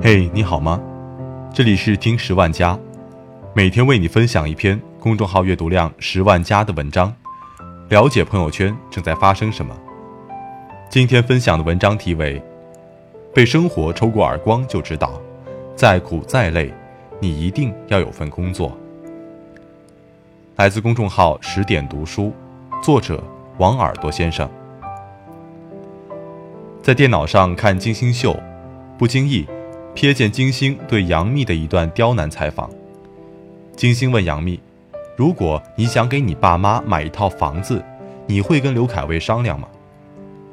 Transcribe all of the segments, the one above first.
嘿，你好吗？这里是听十万加，每天为你分享一篇公众号阅读量十万加的文章，了解朋友圈正在发生什么。今天分享的文章题为《被生活抽过耳光就知道，再苦再累，你一定要有份工作》。来自公众号十点读书，作者王耳朵先生。在电脑上看金星秀，不经意瞥见金星对杨幂的一段刁难采访。金星问杨幂：“如果你想给你爸妈买一套房子，你会跟刘恺威商量吗？”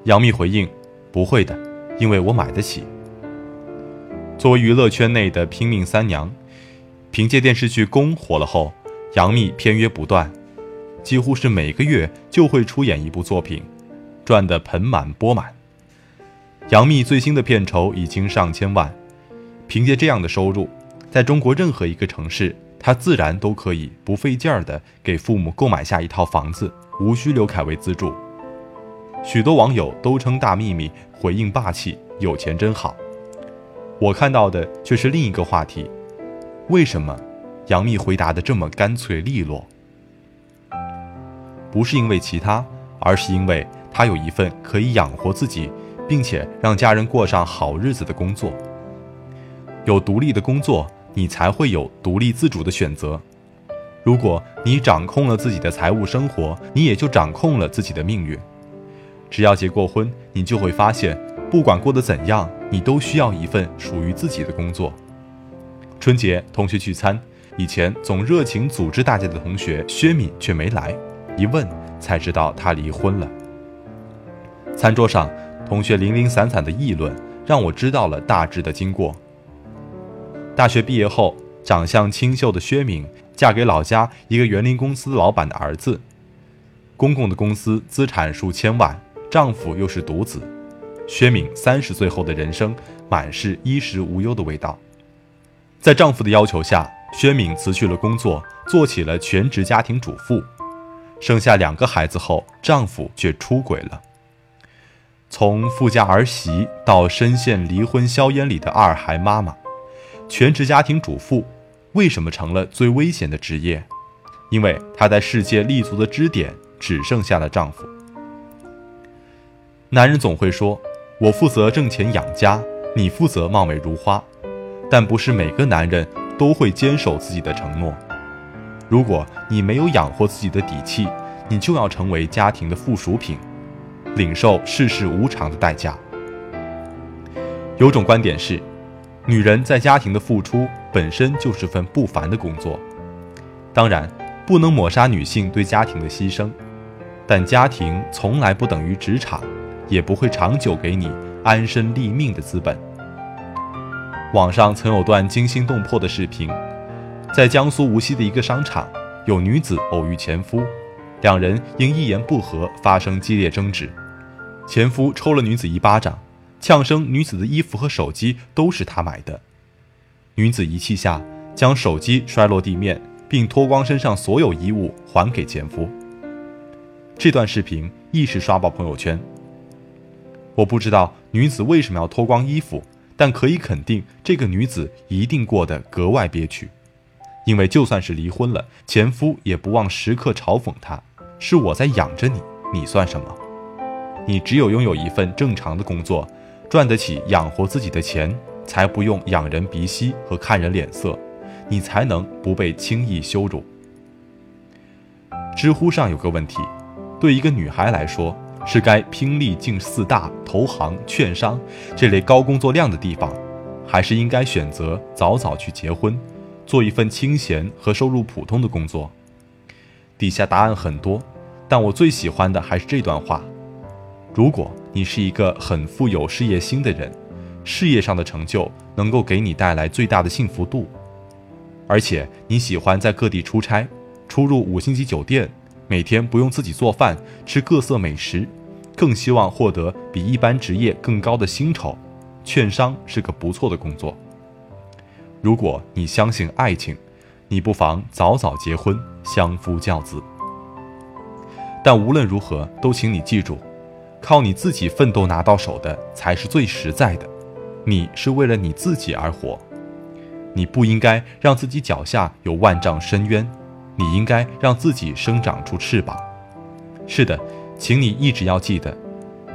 杨幂回应：“不会的，因为我买得起。”作为娱乐圈内的拼命三娘，凭借电视剧《宫》火了后。杨幂片约不断，几乎是每个月就会出演一部作品，赚得盆满钵满。杨幂最新的片酬已经上千万，凭借这样的收入，在中国任何一个城市，他自然都可以不费劲儿的给父母购买下一套房子，无需刘恺威资助。许多网友都称大幂幂回应霸气，有钱真好。我看到的却是另一个话题：为什么？杨幂回答的这么干脆利落，不是因为其他，而是因为她有一份可以养活自己，并且让家人过上好日子的工作。有独立的工作，你才会有独立自主的选择。如果你掌控了自己的财务生活，你也就掌控了自己的命运。只要结过婚，你就会发现，不管过得怎样，你都需要一份属于自己的工作。春节同学聚餐。以前总热情组织大家的同学薛敏却没来，一问才知道她离婚了。餐桌上，同学零零散散的议论，让我知道了大致的经过。大学毕业后，长相清秀的薛敏嫁给老家一个园林公司老板的儿子，公公的公司资产数千万，丈夫又是独子，薛敏三十岁后的人生满是衣食无忧的味道。在丈夫的要求下。薛敏辞去了工作，做起了全职家庭主妇。生下两个孩子后，丈夫却出轨了。从富家儿媳到深陷离婚硝烟里的二孩妈妈，全职家庭主妇为什么成了最危险的职业？因为她在世界立足的支点只剩下了丈夫。男人总会说：“我负责挣钱养家，你负责貌美如花。”但不是每个男人。都会坚守自己的承诺。如果你没有养活自己的底气，你就要成为家庭的附属品，领受世事无常的代价。有种观点是，女人在家庭的付出本身就是份不凡的工作。当然，不能抹杀女性对家庭的牺牲，但家庭从来不等于职场，也不会长久给你安身立命的资本。网上曾有段惊心动魄的视频，在江苏无锡的一个商场，有女子偶遇前夫，两人因一言不合发生激烈争执，前夫抽了女子一巴掌，呛声女子的衣服和手机都是他买的。女子一气下将手机摔落地面，并脱光身上所有衣物还给前夫。这段视频一时刷爆朋友圈。我不知道女子为什么要脱光衣服。但可以肯定，这个女子一定过得格外憋屈，因为就算是离婚了，前夫也不忘时刻嘲讽她：“是我在养着你，你算什么？你只有拥有一份正常的工作，赚得起养活自己的钱，才不用仰人鼻息和看人脸色，你才能不被轻易羞辱。”知乎上有个问题：对一个女孩来说。是该拼力进四大、投行、券商这类高工作量的地方，还是应该选择早早去结婚，做一份清闲和收入普通的工作？底下答案很多，但我最喜欢的还是这段话：如果你是一个很富有事业心的人，事业上的成就能够给你带来最大的幸福度，而且你喜欢在各地出差，出入五星级酒店。每天不用自己做饭，吃各色美食，更希望获得比一般职业更高的薪酬。券商是个不错的工作。如果你相信爱情，你不妨早早结婚，相夫教子。但无论如何，都请你记住，靠你自己奋斗拿到手的才是最实在的。你是为了你自己而活。你不应该让自己脚下有万丈深渊，你应该让自己生长出翅膀。是的，请你一直要记得，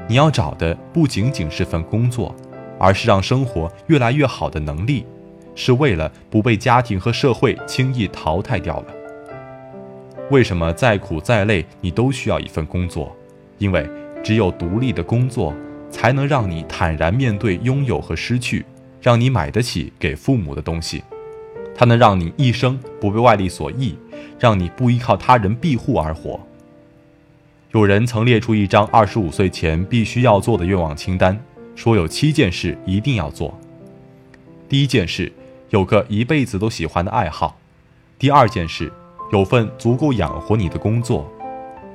你要找的不仅仅是份工作，而是让生活越来越好的能力，是为了不被家庭和社会轻易淘汰掉了。为什么再苦再累，你都需要一份工作？因为只有独立的工作，才能让你坦然面对拥有和失去，让你买得起给父母的东西，它能让你一生不被外力所役，让你不依靠他人庇护而活。有人曾列出一张二十五岁前必须要做的愿望清单，说有七件事一定要做。第一件事，有个一辈子都喜欢的爱好；第二件事，有份足够养活你的工作；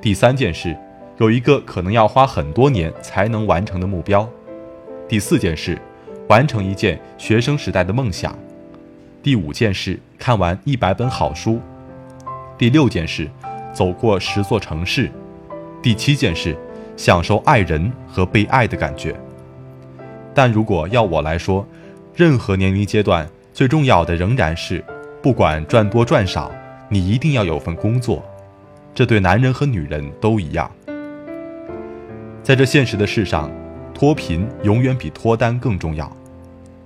第三件事，有一个可能要花很多年才能完成的目标；第四件事，完成一件学生时代的梦想；第五件事，看完一百本好书；第六件事，走过十座城市。第七件事，享受爱人和被爱的感觉。但如果要我来说，任何年龄阶段最重要的仍然是，不管赚多赚少，你一定要有份工作。这对男人和女人都一样。在这现实的世上，脱贫永远比脱单更重要。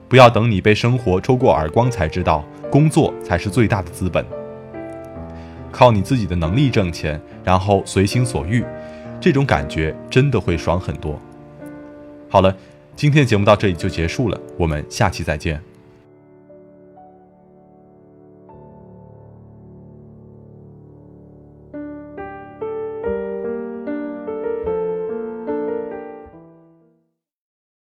不要等你被生活抽过耳光才知道，工作才是最大的资本。靠你自己的能力挣钱，然后随心所欲。这种感觉真的会爽很多。好了，今天的节目到这里就结束了，我们下期再见。